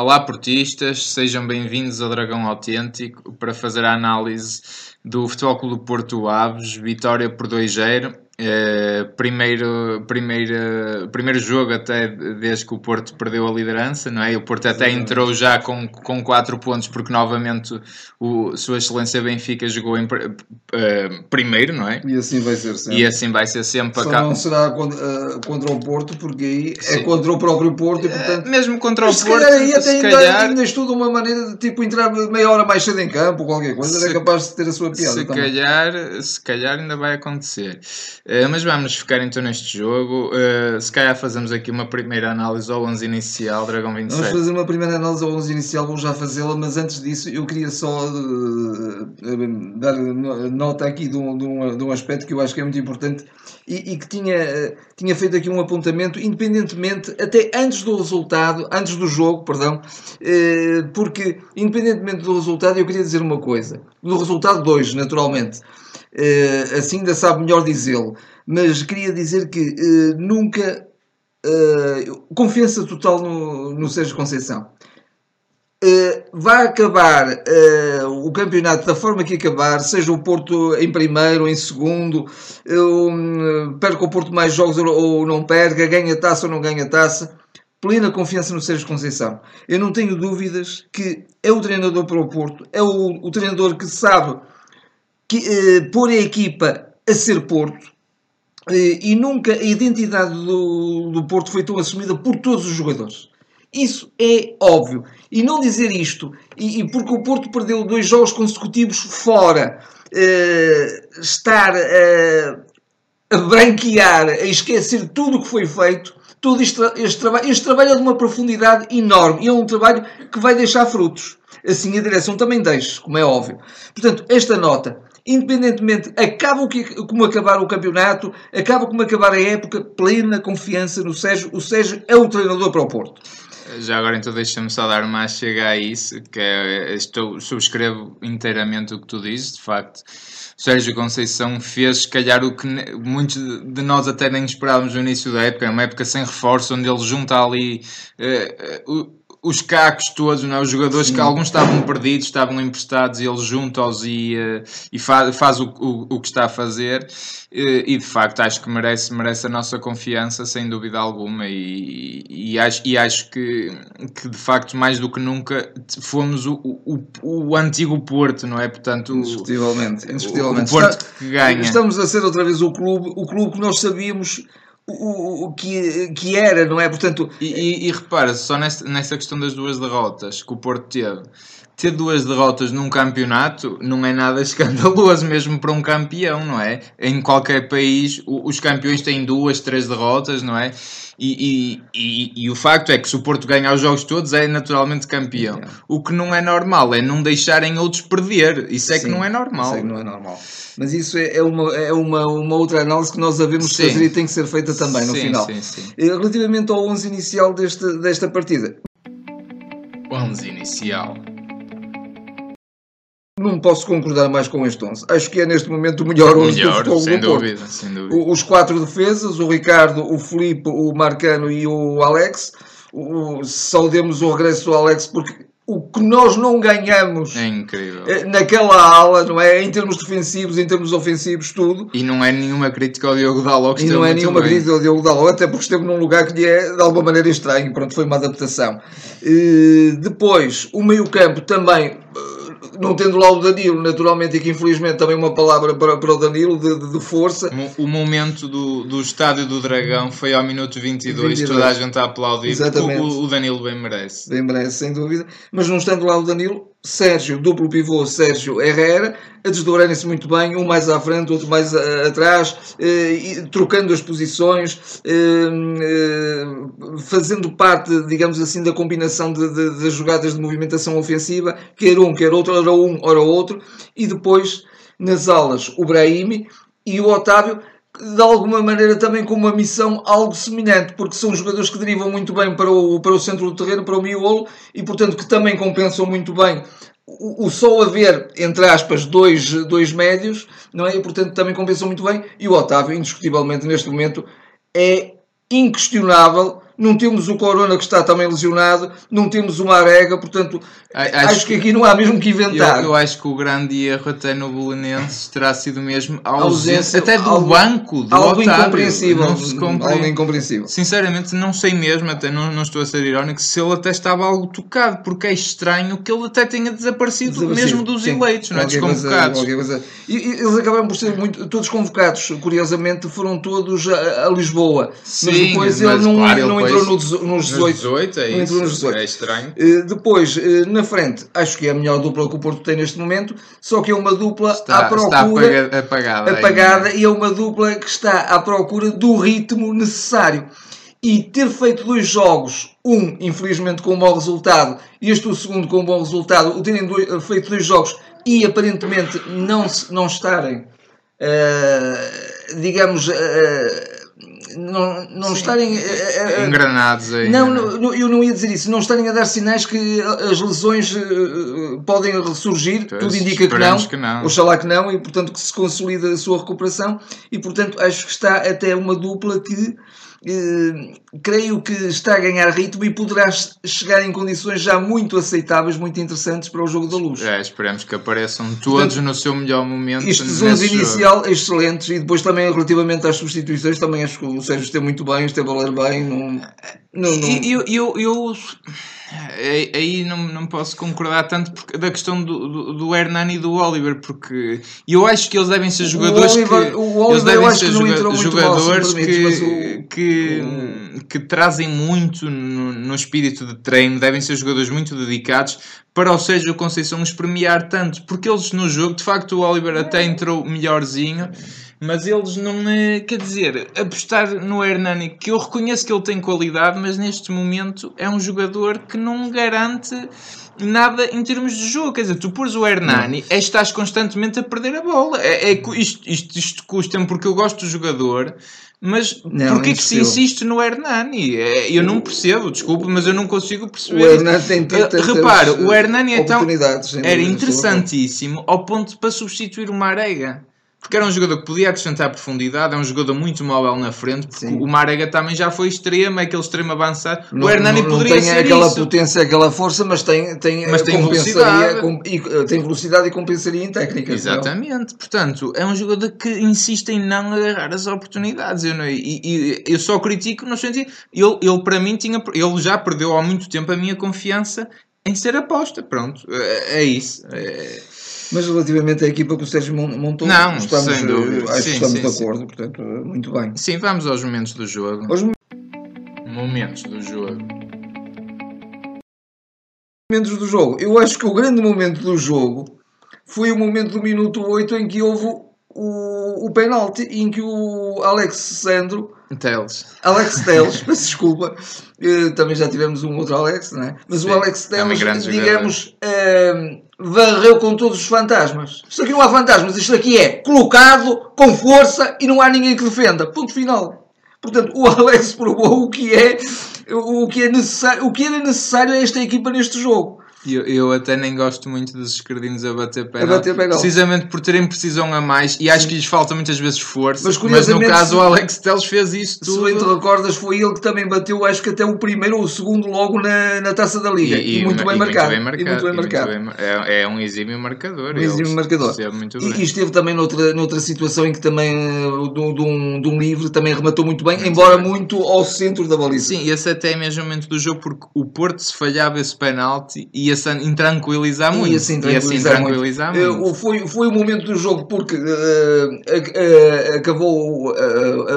Olá, portistas, sejam bem-vindos ao Dragão Autêntico para fazer a análise do Futebol Clube Porto Aves, vitória por 2-0. Eh, primeiro, primeiro, primeiro jogo até desde que o Porto perdeu a liderança, não é? O Porto até entrou já com, com 4 pontos porque novamente o Sua Excelência Benfica jogou em uh, primeiro, não é? E assim vai ser sempre. E assim vai ser sempre. Só não será contra, uh, contra, o Porto porque aí é Sim. é contra o próprio Porto e portanto... Uh, mesmo contra o se Porto, calhar, aí até se ainda, calhar... ainda estuda uma maneira de tipo entrar meia hora mais cedo em campo ou qualquer coisa, se, é capaz de ter a sua piada se também. Calhar, se calhar ainda vai acontecer. Uh, mas vamos ficar então neste jogo. Uh, se calhar fazemos aqui uma primeira análise ao 11 inicial, Dragão 27. Vamos fazer uma primeira análise ao 11 inicial, vou já fazê-la, mas antes disso eu queria só uh, dar nota aqui de um, de, um, de um, aspecto que eu acho que é muito importante e, e que tinha, tinha feito aqui um apontamento, independentemente, até antes do resultado, antes do jogo, perdão, porque independentemente do resultado, eu queria dizer uma coisa. Do resultado 2, naturalmente. Uh, assim ainda sabe melhor dizê-lo. Mas queria dizer que uh, nunca. Uh, confiança total no, no Sérgio Conceição. vai acabar o campeonato da forma que acabar, seja o Porto em primeiro ou em segundo, perca o Porto mais jogos ou não perca, ganha taça ou não ganha taça plena confiança no Sérgio Conceição. Eu não tenho dúvidas que é o treinador para o Porto, é o, o treinador que sabe que, eh, pôr a equipa a ser Porto eh, e nunca a identidade do, do Porto foi tão assumida por todos os jogadores. Isso é óbvio. E não dizer isto, e, e porque o Porto perdeu dois jogos consecutivos fora, eh, estar a branquear, a esquecer tudo o que foi feito, todo este, este, trabalho, este trabalho é de uma profundidade enorme e é um trabalho que vai deixar frutos. Assim a direção também deixa, como é óbvio. Portanto, esta nota independentemente, acaba o que, como acabar o campeonato, acaba como acabar a época, plena confiança no Sérgio. O Sérgio é o treinador para o Porto. Já agora então deixa-me só dar uma chega a isso, que é, estou, subscrevo inteiramente o que tu dizes, de facto. Sérgio Conceição fez, se calhar, o que muitos de nós até nem esperávamos no início da época, uma época sem reforço, onde ele junta ali uh, os cacos todos, não é? os jogadores Sim. que alguns estavam perdidos, estavam emprestados e ele junta-os e, e faz, faz o, o, o, que está a fazer. Uh, e de facto acho que merece, merece a nossa confiança, sem dúvida alguma. E, e, acho, e acho que, que de facto, mais do que nunca, fomos o, o, o antigo Porto, não é? Portanto, indiscutivelmente, indiscutivelmente. O, Porto que ganha. Estamos a ser outra vez o clube, o clube que nós sabíamos o, o que, que era, não é? Portanto, e, e, e repara, só nessa, nessa questão das duas derrotas que o Porto teve, ter duas derrotas num campeonato não é nada escandaloso mesmo para um campeão, não é? Em qualquer país os campeões têm duas, três derrotas, não é? E, e, e, e, o facto é que se o Porto ganhar os jogos todos é naturalmente campeão. O que não é normal é não deixarem outros perder. Isso é Sim, que não é normal. Isso é que não é normal. Mas isso é, é, uma, é uma, uma outra análise que nós devemos sim. fazer e tem que ser feita também no final. Sim, sim. Eh, relativamente ao 11 inicial deste, desta partida. 11 inicial. Não posso concordar mais com este 11. Acho que é neste momento o melhor 11 melhor, do futebol sem do dúvida, Porto. Sem dúvida. Os quatro defesas, o Ricardo, o Felipe, o Marcano e o Alex. O, saudemos o regresso do Alex porque o que nós não ganhamos é incrível. Eh, naquela ala, não é? Em termos defensivos, em termos ofensivos, tudo. E não é nenhuma crítica ao Diogo Dalot. E não é nenhuma bem. crítica ao Diogo Dalot, até porque esteve num lugar que lhe é de alguma maneira estranho. Pronto, foi uma adaptação. E depois, o meio-campo também não tendo lá o Danilo, naturalmente, e que infelizmente também uma palavra para, para o Danilo de, de, de força. O, momento do, do estádio do Dragão foi ao minuto 22, 22. toda a gente a aplaudir. Exatamente. O, o Danilo bem merece. Bem merece, sem dúvida. Mas não estando lá o Danilo, Sérgio, duplo pivô, Sérgio Herrera, a desdobrarem-se muito bem, um mais à frente, outro mais a, atrás, eh, trocando as posições, eh, eh, fazendo parte, digamos assim, da combinação de, de, das jogadas de movimentação ofensiva, quer um, quer outro, ora um, ora outro, e depois nas alas o Brahimi e o Otávio de alguma maneira também com uma missão algo semelhante, porque são jogadores que derivam muito bem para o, para o centro do terreno, para o miolo, e portanto que também compensam muito bem o, o só haver, entre aspas, dois, dois médios, não é? E portanto também compensam muito bem, e o Otávio, indiscutivelmente neste momento, é inquestionável não temos o Corona que está também lesionado, não temos o Marega, portanto, A- acho, que aqui não há mesmo que Eu, inventar. eu acho que o grande erro até no Belenenses terá sido mesmo a Ausência- ausência, até do algo- banco, do algo Otávio. incompreensível. Algo incompreensível. Sinceramente, não sei mesmo, até não, não estou a ser irónico, se ele até estava algo tocado, porque é estranho que ele até tenha desaparecido, Desaparecido, mesmo dos sim. eleitos, não é? Desconvocados. E, eles acabaram por ser muito, todos convocados, curiosamente, foram todos a, a Lisboa. mas Sim, depois mas ele não, claro, não entrou no nos Nos 18. 18, é entrou nos isso. 18. É estranho. Eh, depois, eh, na frente, acho que é a melhor dupla que o Porto tem neste momento, só que é uma dupla à Está, está procura apaga- apagada. apagada e é uma dupla que está à procura do ritmo necessário. E ter feito dois jogos, um infelizmente com um bom resultado e este o segundo com um bom resultado, o terem dois- feito dois jogos e aparentemente não, se- não estarem, eh, digamos, não, não estarem. eh, Engranados aí. não, não, eu não ia dizer isso. Não estarem a dar sinais que as lesões eh, podem ressurgir. Pois, Tudo indica que não. que não. Oxalá que não. E, portanto, que se consolida a sua recuperação. E, portanto, acho que está até uma dupla que creio que está a ganhar ritmo e poderá chegar em condições já muito aceitáveis, muito interessantes para o jogo da luz. É, esperemos que apareçam todos no seu melhor momento. Estes nesse 11 jogo. inicial excelentes e depois também relativamente às substituições também acho que o Sérgio esteve muito bem, esteve a ler bem não, não, não- E Eu, eu, eu, aí- não, não posso concordar tanto porque, da questão do, do, do Hernani e do Oliver, porque eu acho que eles devem ser jogadores Oliver- que o eles Oliver devem eu acho ser joga- jogadores permites, que, o- que, que trazem muito no, no espírito de treino, devem ser jogadores muito dedicados para o Sérgio Conceição os premiar tanto, porque eles no jogo, de facto o Oliver até entrou melhorzinho, mas eles não, quer dizer, apostar no Hernani, que eu reconheço que ele tem qualidade, mas neste momento é um jogador que não garante nada em termos de jogo. Quer dizer, tu pôs o Hernani, é, estás constantemente a perder a bola. É, é isto, isto, isto custa-me porque eu gosto do jogador. Mas Não, porquê que se insiste no Hernani? É, eu não percebo, desculpa, mas eu não consigo perceber. O Hernani tem Eh, tantas Repara, o Hernani é tão, era interessantíssimo ao ponto de para substituir o Marega. Porque era um jogador que podia acrescentar profundidade, é um jogador muito móvel na frente, porque Sim. o Marega também já foi extremo, é aquele extremo avançado. Não- o Hernani não, não poderia tem aquela isso. potência, aquela força, mas tem, tem, Mas eh, tem velocidade. com- e, eh, tem velocidade e compensaria em técnica. Exatamente, portanto, é um jogador que insiste em não agarrar as oportunidades. Eu, não, e, e- eu só critico no sentido, ele, ele para mim tinha, ele já perdeu há muito tempo a minha confiança em ser aposta. Pronto, é, é isso. É- Mas relativamente à equipa que o Sérgio mon- montou, Não, estamos, sem dúvida. eh, acho Sim, que estamos sim, de sim. acordo, portanto, eh, muito bem. Sim, vamos aos momentos do jogo. Aos Momentos do jogo. momentos do jogo. Eu acho que o grande momento do jogo foi o momento do minuto 8 em que houve o, o penalti em que o Alex Sandro Teles. Alex Teles, peço desculpa, eh, também já tivemos um outro Alex, não é? Mas Sim, o Alex também Teles, jogador. digamos, varreu com todos os fantasmas. Isto aqui não há fantasmas, isto aqui é colocado com força e não há ninguém que defenda. Ponto final. Portanto, o Alex provou o que é, o que é necessário, o que era necessário a esta equipa neste jogo. Eu, eu até nem gosto muito dos esquerdinhos a bater penalti. precisamente por terem precisão a mais e acho que lhes falta muitas vezes força. Mas, Mas, no caso, o Alex Teles fez isso Se bem te tudo. recordas, foi ele que também bateu, acho que até o primeiro ou o segundo logo na, na taça da Liga. E, muito, bem marcado, e muito bem e marcado. bem mar- é, é um exímio marcador. Um exímio marcador. muito E, e esteve também noutra, noutra situação em que também, eh, de, um- de um, de um livre, também rematou muito bem, embora bem. muito ao centro da baliza. Sim, esse até é mesmo momento do jogo porque o Porto se falhava esse penalti ia-se intranquilizar muito. E assim tranquilizar, tranquilizar muito. muito. O- foi, foi o momento do jogo porque ac- eh, acabou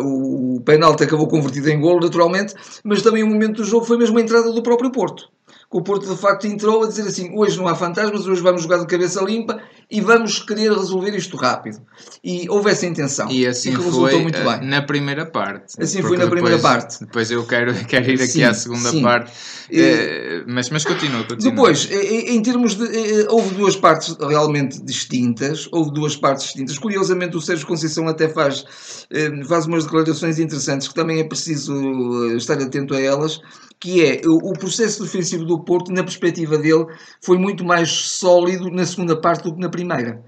o penalti acabou convertido em golo naturalmente, mas também o momento do jogo foi mesmo a entrada do próprio Porto. Que O Porto de facto entrou a dizer assim: hoje não há fantasmas, hoje vamos jogar de cabeça limpa e vamos querer resolver isto rápido. E houve essa intenção. E assim resultou foi muito eh, bem. na primeira parte. Assim foi na primeira depois- parte. Depois eu quero, quero ir aqui Sim, à segunda sim. parte. E- Eh, mas, mas continua, continua. Depois, em em termos de. eh, Houve duas partes realmente distintas. Houve duas partes distintas. Curiosamente, o Sérgio Conceição até faz, eh, faz umas declarações interessantes que também é preciso eh, estar atento a elas. Que é o o processo defensivo do Porto, na perspectiva dele, foi muito mais sólido na segunda parte do que na primeira.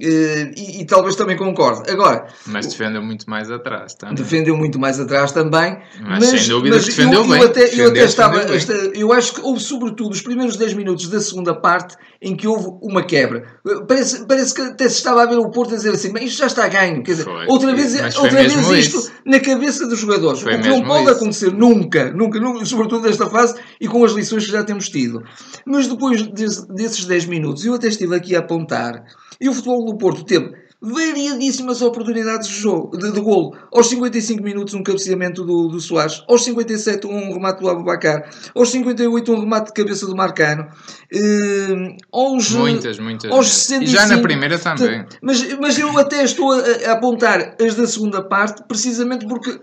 Eh, e, e talvez também concorde. Agora, Mas defendeu muito mais atrás também. defendeu muito mais atrás também. Mas, sem dúvida que defendeu eu, bem. Eu até, eu Defendeu, até estava. esta- eu acho que houve, sobretudo, os primeiros 10 minutos da segunda parte em que houve uma quebra. Parece, parece que até se estava a ver o Porto a dizer assim: "Bem, isto já está ganho. Quer dizer, Foi. outra vez, Mas outra vez isto isso. na cabeça dos jogadores. Foi o que não pode isso. acontecer nunca, nunca, nunca, sobretudo nesta fase e com as lições que já temos tido. Mas depois desse- desses 10 minutos, eu até estive aqui a apontar, e o futebol do Porto teve variadíssimas oportunidades de jogo, de, de golo. Aos 55 minutos um cabeceamento do, do Soares, aos 57 um remate do Abubacar, aos 58 um remate de cabeça do Marcano, eh, aos, Muitas, muitas. aos mesmo. E 65. já na primeira também. Mas, mas eu até estou a, a apontar as da segunda parte, precisamente porque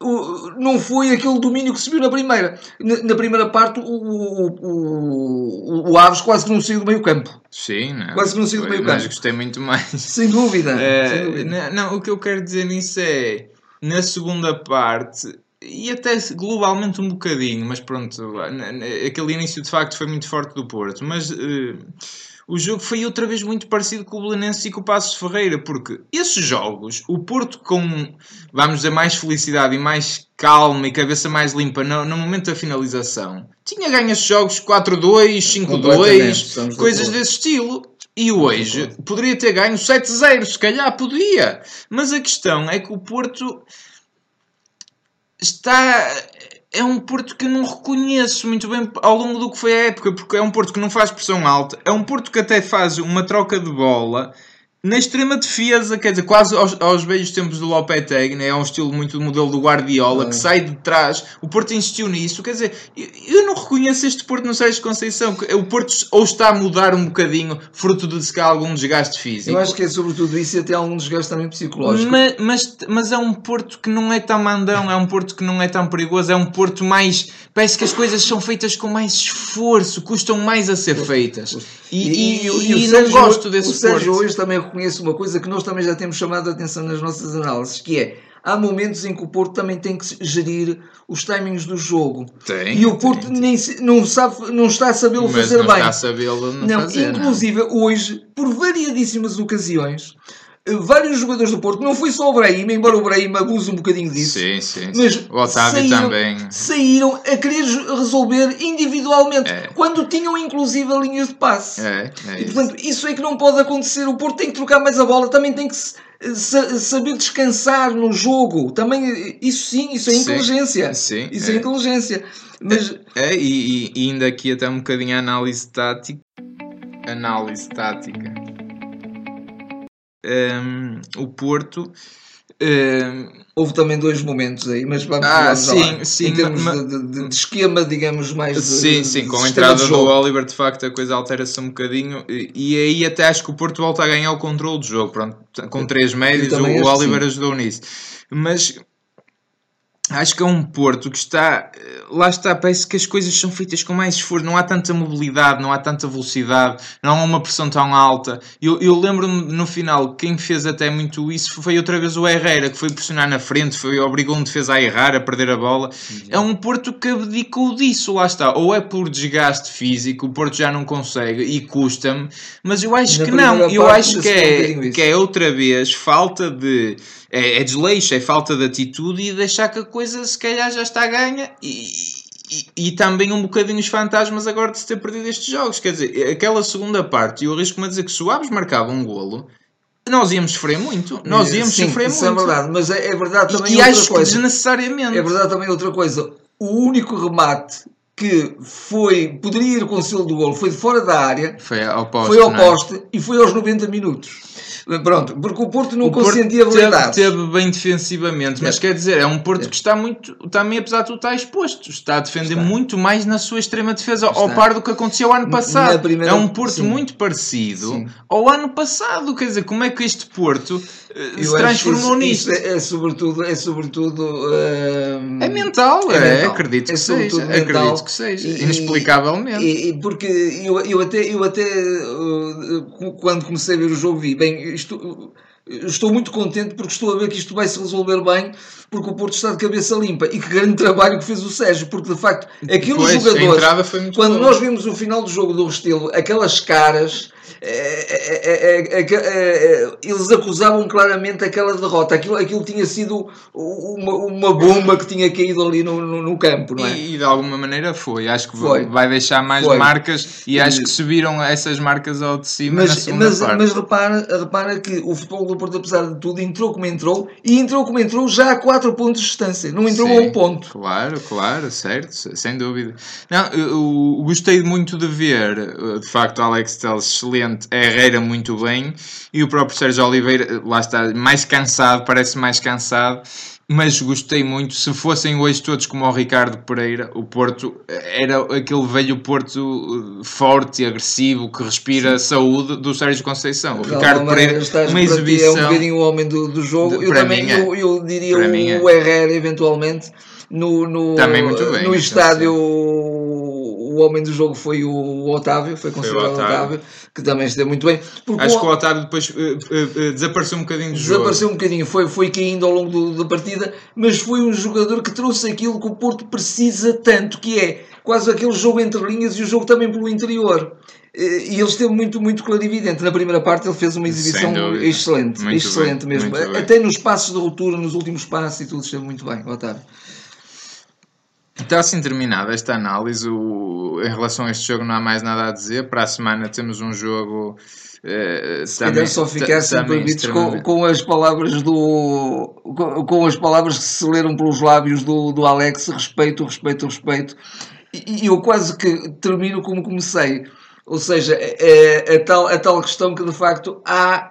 não foi aquele domínio que se viu na primeira. Na, na primeira parte, o, o, o, o Aves quase que não saiu do meio campo. Sim, não. Quase que não saiu do meio Mas campo. gostei muito mais. Sem dúvida. É, sem dúvida. não, não, o que eu quero dizer nisso é na segunda parte e até globalmente um bocadinho, mas pronto, aquele início de facto foi muito forte do Porto, mas eh, o jogo foi outra vez muito parecido com o Belenenses e com o Passos Ferreira, porque esses jogos, o Porto com, vamos dizer, mais felicidade e mais calma e cabeça mais limpa no, no momento da finalização, tinha ganho esses jogos 4-2, Completamente, 5-2, estamos de coisas desse estilo. E hoje poderia ter ganho 7-0, se calhar podia. Mas a questão é que o Porto está. É um Porto que não reconheço muito bem ao longo do que foi a época, porque é um Porto que não faz pressão alta, é um Porto que até faz uma troca de bola na extrema defesa, quer dizer, quase aos, aos velhos tempos do Lopetegui, né? é um estilo muito do modelo do Guardiola, que sai de trás. O Porto insistiu nisso, quer dizer, eu, eu não reconheço este Porto no Sérgio Conceição. que O Porto ou está a mudar um bocadinho, fruto de se calhar algum desgaste físico. Eu acho que é sobretudo isso e até algum desgaste também psicológico. Ma- Mas, mas, é um Porto que não é tão mandão, é um Porto que não é tão perigoso, é um Porto mais. Parece que as coisas são feitas com mais esforço, custam mais a ser feitas. E, e, o- e o não Sérgio- gosto desse O Sérgio Porto. hoje também reconhece uma coisa que nós também já temos chamado a atenção nas nossas análises, que é há momentos em que o Porto também tem que gerir os timings do jogo. Tem, e o Porto tem, nem não, sabe, não está a sabê-lo fazer não bem. está a sabê-lo não, Não, fazer. não. inclusive hoje, por variadíssimas ocasiões, vários jogadores do Porto, não foi só o Brahim, embora o Brahim abuse um bocadinho disso, Sim, sim. mas sim. O Otávio saíram, também. saíram a querer resolver individualmente, É. quando tinham inclusive a linha de passe. É, é E isso. portanto, isso é que não pode acontecer. O Porto tem que trocar mais a bola, também tem que se- saber descansar no jogo. Também, isso sim, isso é Sim. inteligência. Sim, Isso é, é. inteligência. Mas É, e, e- e ainda aqui até um bocadinho a análise tática. Análise tática. Hum, o Porto. hum, houve também dois momentos aí, mas vamos, Ah, sim, lá. sim, em termos ma- de, de- de esquema, digamos, mais de, sim, sim, com a entrada do. Oliver, de facto, a coisa altera-se um bocadinho. E, e aí até acho que o Porto volta a ganhar o controle do jogo. Pronto, com três médios, o, o Oliver sim. ajudou nisso. Mas acho que é um Porto que está. Lá está, parece que as coisas são feitas com mais esforço. Não há tanta mobilidade, não há tanta velocidade, não há uma pressão tão alta. Eu, eu lembro-me no final, quem fez até muito isso foi outra vez o Herrera, que foi pressionar na frente, foi, obrigou um defesa a errar, a perder a bola. É um Porto que abdicou disso, lá está. Ou é por desgaste físico, o Porto já não consegue e custa-me, mas eu acho Na que não. Eu acho ainda que é, que é outra vez falta de. É, é desleixo, é falta de atitude e deixar que a coisa se calhar já está ganha e, e, e também um bocadinho os fantasmas agora de se ter perdido estes jogos. Quer dizer, aquela segunda parte, eu arrisco-me a dizer que se o Aves marcava um golo, nós íamos sofrer muito. Nós íamos Sim, sofrer isso muito. é verdade, mas é, é verdade também E, e outra acho que coisa. desnecessariamente. É verdade também outra coisa. O único remate que foi, poderia ir com o selo do golo foi de fora da área, Foi ao poste. foi ao é? poste e foi aos 90 minutos. Pronto, porque o Porto não O Porto consentia teve, habilidades. teve bem defensivamente, mas É. quer dizer, é um Porto É. que está muito, também apesar de tudo estar exposto, está a defender Está. muito mais na sua extrema defesa, ao Está. par do que aconteceu ano passado. primeira- É um Porto sim. muito parecido Sim. ao ano passado, quer dizer, como é que este Porto eh, Eu se transformou nisto? é, é sobretudo, é sobretudo hum, É mental, É é, mental. acredito É que seja, mental. acredito que seja, E- inexplicavelmente. E, e porque eu, eu até, eu até uh, quando comecei a ver o jogo vi, bem, isto, estou muito contente porque estou a ver que isto vai se resolver bem, porque o Porto está de cabeça limpa e que grande trabalho que fez o Sérgio, porque de facto aqueles Pois, jogadores, quando boa. nós vimos o final do jogo do Restelo, aquelas caras é, é, eles acusavam claramente aquela derrota. Aquilo, aquilo tinha sido uma, uma bomba que tinha caído ali no, no, no campo, não é? E, e, de alguma maneira foi. Acho que foi. vai deixar mais foi. marcas e, e acho que subiram essas marcas ao de cima mas, mas, mas repara, repara que o futebol do Porto, apesar de tudo, entrou como entrou e entrou como entrou já a 4 pontos de distância. Não entrou Sim, a um ponto. Claro, claro, certo, sem dúvida. Não, eu, eu gostei muito de ver, de facto, Alex Telles excelente, Herrera muito bem e o próprio Sérgio Oliveira, lá está, mais cansado, parece mais cansado mas gostei muito. Se fossem hoje todos como o Ricardo Pereira, o Porto era aquele velho Porto forte e agressivo que respira Sim. saúde do Sérgio Conceição. O não, Ricardo Pereira, uma exibição. É um bocadinho o homem do, do jogo. De, eu também é. eu, eu, diria o, o Herrera, eventualmente, no, no, bem, no estádio o homem do jogo foi o Otávio, foi considerado o Otávio. Otávio. que também esteve muito bem. Acho o... que o Otávio depois uh, uh, desapareceu um bocadinho do Desapareceu jogo. um bocadinho, foi, foi caindo ao longo do, da partida, mas foi um jogador que trouxe aquilo que o Porto precisa tanto, que é quase aquele jogo entre linhas e o jogo também pelo interior. E ele esteve muito, muito clarividente. Na primeira parte ele fez uma exibição excelente, muito excelente bem, mesmo. Até nos passos de ruptura, nos últimos passos e tudo esteve muito bem, Otávio. Está assim terminada esta análise. O, em relação a este jogo, não há mais nada a dizer. Para a semana temos um jogo. Uh, Se também, só ficassem permitidos com, com, as palavras do com, com, as palavras que se leram pelos lábios do, do Alex respeito, respeito, respeito e, e eu quase que termino como comecei ou seja, é, é, a, tal, a tal questão que de facto há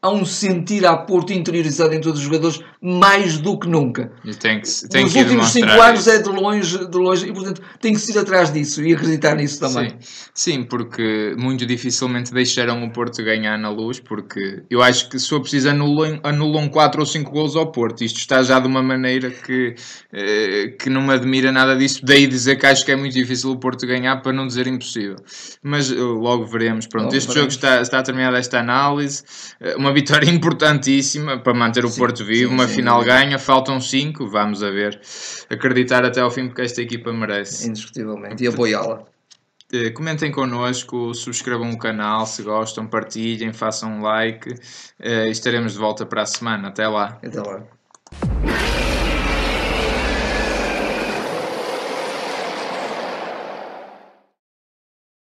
há um sentir a Porto interiorizado em todos os jogadores mais do que nunca. E tem que, tem Nos que últimos 5 anos é de longe, de longe, e portanto tem que ir atrás disso e acreditar nisso também. Sim. Sim, porque muito dificilmente deixarão o Porto ganhar na luz, porque eu acho que se for preciso anulam, anulam 4 ou 5 gols ao Porto. Isto está já de uma maneira que, eh, que não me admira nada disso. Daí dizer que acho que é muito difícil o Porto ganhar, para não dizer impossível. Mas uh, logo veremos. Pronto, logo este veremos. jogo está, está terminada esta análise. Uh, uma vitória importantíssima para manter o sim, Porto vivo, sim, uma final ganha, faltam 5, vamos a ver. Acreditar até ao fim porque esta equipa merece. Indiscutivelmente, e apoiá-la. Eh, comentem connosco, subscrevam o canal se gostam, partilhem, façam um like. Uh, estaremos de volta para a semana. Até lá. Até lá.